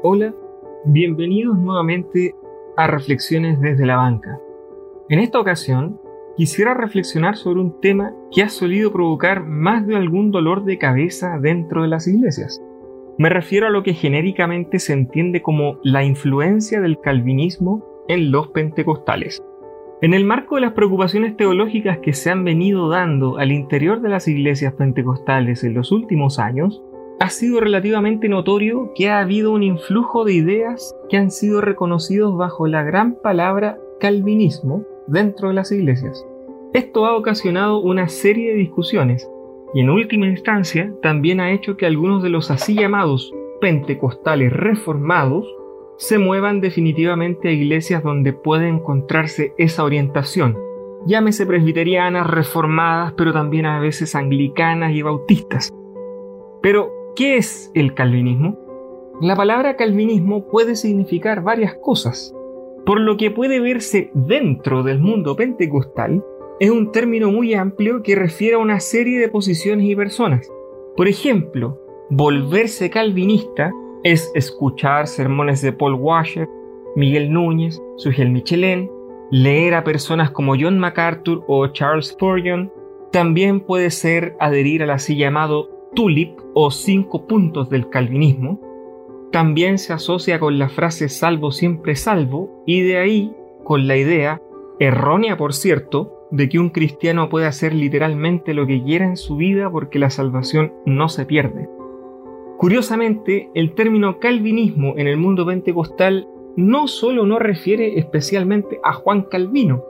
Hola, bienvenidos nuevamente a Reflexiones desde la banca. En esta ocasión, quisiera reflexionar sobre un tema que ha solido provocar más de algún dolor de cabeza dentro de las iglesias. Me refiero a lo que genéricamente se entiende como la influencia del calvinismo en los pentecostales. En el marco de las preocupaciones teológicas que se han venido dando al interior de las iglesias pentecostales en los últimos años, ha sido relativamente notorio que ha habido un influjo de ideas que han sido reconocidos bajo la gran palabra calvinismo dentro de las iglesias. Esto ha ocasionado una serie de discusiones y en última instancia también ha hecho que algunos de los así llamados pentecostales reformados se muevan definitivamente a iglesias donde puede encontrarse esa orientación, llámese presbiterianas, reformadas, pero también a veces anglicanas y bautistas. Pero ¿Qué es el calvinismo? La palabra calvinismo puede significar varias cosas. Por lo que puede verse dentro del mundo pentecostal, es un término muy amplio que refiere a una serie de posiciones y personas. Por ejemplo, volverse calvinista es escuchar sermones de Paul Washer, Miguel Núñez, Sugel Michelin, leer a personas como John MacArthur o Charles Spurgeon. También puede ser adherir al así llamado tulip o cinco puntos del calvinismo, también se asocia con la frase salvo siempre salvo y de ahí con la idea, errónea por cierto, de que un cristiano puede hacer literalmente lo que quiera en su vida porque la salvación no se pierde. Curiosamente, el término calvinismo en el mundo pentecostal no solo no refiere especialmente a Juan Calvino,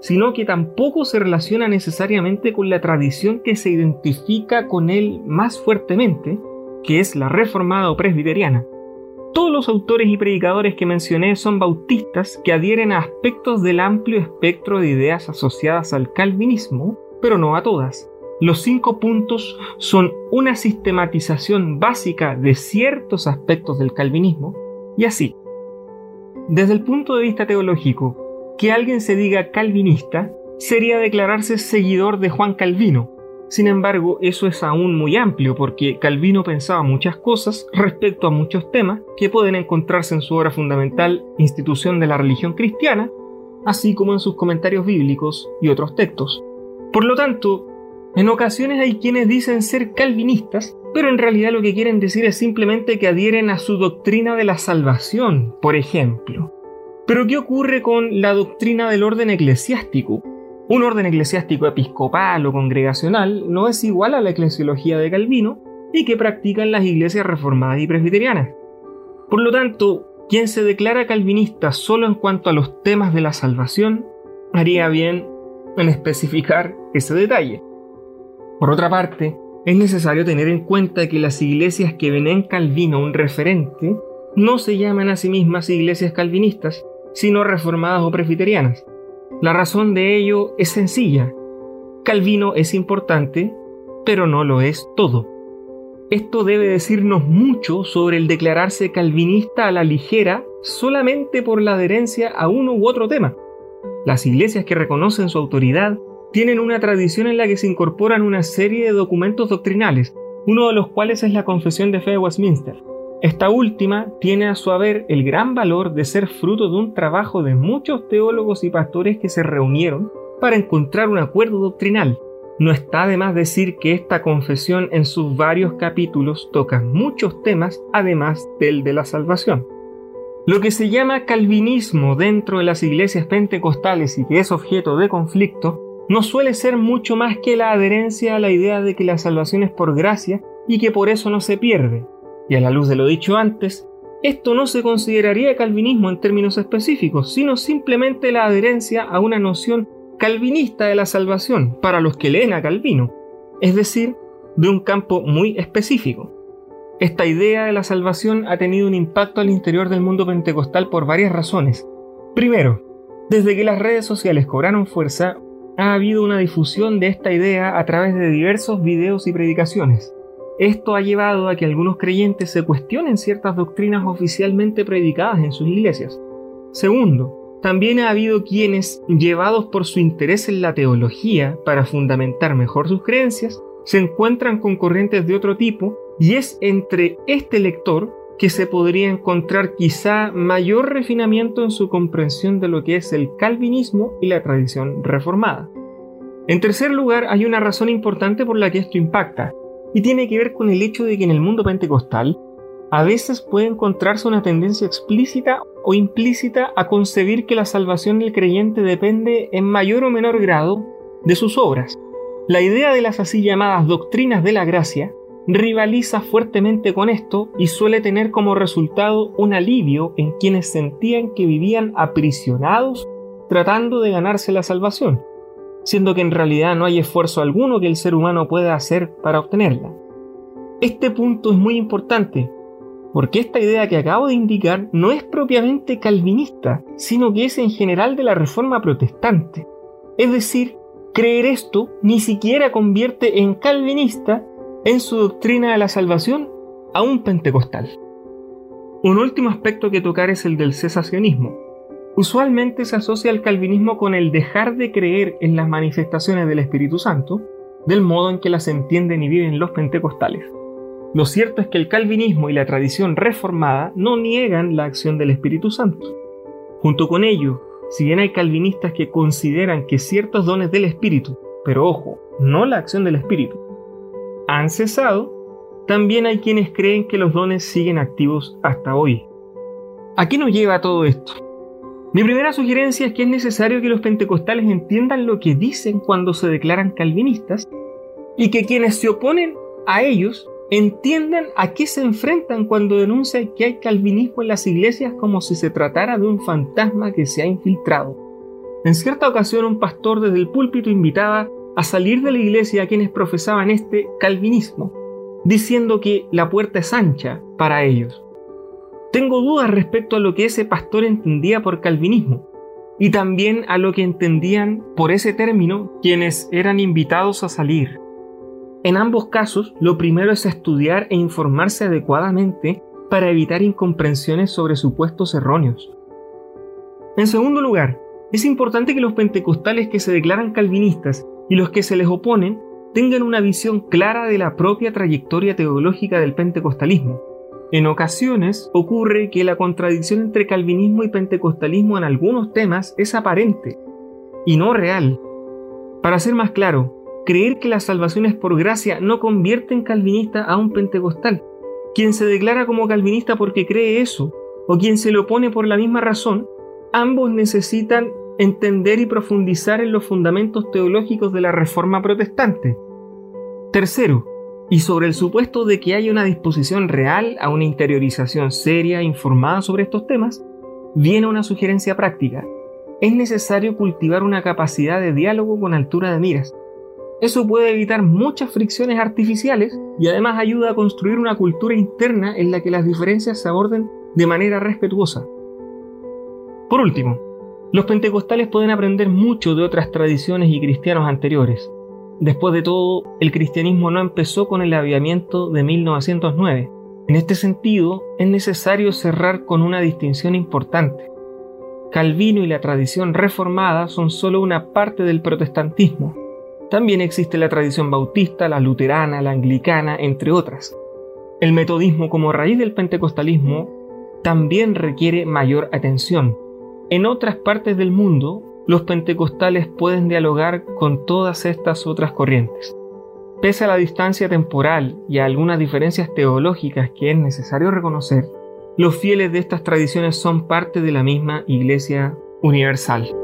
sino que tampoco se relaciona necesariamente con la tradición que se identifica con él más fuertemente, que es la reformada o presbiteriana. Todos los autores y predicadores que mencioné son bautistas que adhieren a aspectos del amplio espectro de ideas asociadas al calvinismo, pero no a todas. Los cinco puntos son una sistematización básica de ciertos aspectos del calvinismo, y así. Desde el punto de vista teológico, que alguien se diga calvinista sería declararse seguidor de Juan Calvino. Sin embargo, eso es aún muy amplio porque Calvino pensaba muchas cosas respecto a muchos temas que pueden encontrarse en su obra fundamental Institución de la Religión Cristiana, así como en sus comentarios bíblicos y otros textos. Por lo tanto, en ocasiones hay quienes dicen ser calvinistas, pero en realidad lo que quieren decir es simplemente que adhieren a su doctrina de la salvación, por ejemplo. Pero ¿qué ocurre con la doctrina del orden eclesiástico? Un orden eclesiástico episcopal o congregacional no es igual a la eclesiología de Calvino y que practican las iglesias reformadas y presbiterianas. Por lo tanto, quien se declara calvinista solo en cuanto a los temas de la salvación, haría bien en especificar ese detalle. Por otra parte, es necesario tener en cuenta que las iglesias que ven en Calvino un referente no se llaman a sí mismas iglesias calvinistas, sino reformadas o presbiterianas. La razón de ello es sencilla. Calvino es importante, pero no lo es todo. Esto debe decirnos mucho sobre el declararse calvinista a la ligera solamente por la adherencia a uno u otro tema. Las iglesias que reconocen su autoridad tienen una tradición en la que se incorporan una serie de documentos doctrinales, uno de los cuales es la Confesión de Fe de Westminster. Esta última tiene a su haber el gran valor de ser fruto de un trabajo de muchos teólogos y pastores que se reunieron para encontrar un acuerdo doctrinal. No está de más decir que esta confesión en sus varios capítulos toca muchos temas además del de la salvación. Lo que se llama calvinismo dentro de las iglesias pentecostales y que es objeto de conflicto no suele ser mucho más que la adherencia a la idea de que la salvación es por gracia y que por eso no se pierde, y a la luz de lo dicho antes, esto no se consideraría calvinismo en términos específicos, sino simplemente la adherencia a una noción calvinista de la salvación para los que leen a Calvino, es decir, de un campo muy específico. Esta idea de la salvación ha tenido un impacto al interior del mundo pentecostal por varias razones. Primero, desde que las redes sociales cobraron fuerza, ha habido una difusión de esta idea a través de diversos videos y predicaciones. Esto ha llevado a que algunos creyentes se cuestionen ciertas doctrinas oficialmente predicadas en sus iglesias. Segundo, también ha habido quienes, llevados por su interés en la teología para fundamentar mejor sus creencias, se encuentran con corrientes de otro tipo y es entre este lector que se podría encontrar quizá mayor refinamiento en su comprensión de lo que es el calvinismo y la tradición reformada. En tercer lugar, hay una razón importante por la que esto impacta, y tiene que ver con el hecho de que en el mundo pentecostal a veces puede encontrarse una tendencia explícita o implícita a concebir que la salvación del creyente depende en mayor o menor grado de sus obras. La idea de las así llamadas doctrinas de la gracia rivaliza fuertemente con esto y suele tener como resultado un alivio en quienes sentían que vivían aprisionados tratando de ganarse la salvación, siendo que en realidad no hay esfuerzo alguno que el ser humano pueda hacer para obtenerla. Este punto es muy importante, porque esta idea que acabo de indicar no es propiamente calvinista, sino que es en general de la Reforma Protestante. Es decir, creer esto ni siquiera convierte en calvinista en su doctrina de la salvación a un pentecostal. Un último aspecto que tocar es el del cesacionismo. Usualmente se asocia el calvinismo con el dejar de creer en las manifestaciones del Espíritu Santo, del modo en que las entienden y viven los pentecostales. Lo cierto es que el calvinismo y la tradición reformada no niegan la acción del Espíritu Santo. Junto con ello, si bien hay calvinistas que consideran que ciertos dones del Espíritu, pero ojo, no la acción del Espíritu, han cesado, también hay quienes creen que los dones siguen activos hasta hoy. ¿A qué nos lleva todo esto? Mi primera sugerencia es que es necesario que los pentecostales entiendan lo que dicen cuando se declaran calvinistas y que quienes se oponen a ellos entiendan a qué se enfrentan cuando denuncian que hay calvinismo en las iglesias como si se tratara de un fantasma que se ha infiltrado. En cierta ocasión un pastor desde el púlpito invitaba a salir de la iglesia a quienes profesaban este calvinismo, diciendo que la puerta es ancha para ellos. Tengo dudas respecto a lo que ese pastor entendía por calvinismo y también a lo que entendían por ese término quienes eran invitados a salir. En ambos casos, lo primero es estudiar e informarse adecuadamente para evitar incomprensiones sobre supuestos erróneos. En segundo lugar, es importante que los pentecostales que se declaran calvinistas y los que se les oponen tengan una visión clara de la propia trayectoria teológica del pentecostalismo. En ocasiones ocurre que la contradicción entre calvinismo y pentecostalismo en algunos temas es aparente y no real. Para ser más claro, creer que la salvación es por gracia no convierte en calvinista a un pentecostal. Quien se declara como calvinista porque cree eso, o quien se le opone por la misma razón, ambos necesitan entender y profundizar en los fundamentos teológicos de la Reforma Protestante. Tercero, y sobre el supuesto de que haya una disposición real a una interiorización seria e informada sobre estos temas, viene una sugerencia práctica. Es necesario cultivar una capacidad de diálogo con altura de miras. Eso puede evitar muchas fricciones artificiales y además ayuda a construir una cultura interna en la que las diferencias se aborden de manera respetuosa. Por último, los pentecostales pueden aprender mucho de otras tradiciones y cristianos anteriores. Después de todo, el cristianismo no empezó con el avivamiento de 1909. En este sentido, es necesario cerrar con una distinción importante. Calvino y la tradición reformada son solo una parte del protestantismo. También existe la tradición bautista, la luterana, la anglicana, entre otras. El metodismo como raíz del pentecostalismo también requiere mayor atención. En otras partes del mundo, los pentecostales pueden dialogar con todas estas otras corrientes. Pese a la distancia temporal y a algunas diferencias teológicas que es necesario reconocer, los fieles de estas tradiciones son parte de la misma Iglesia Universal.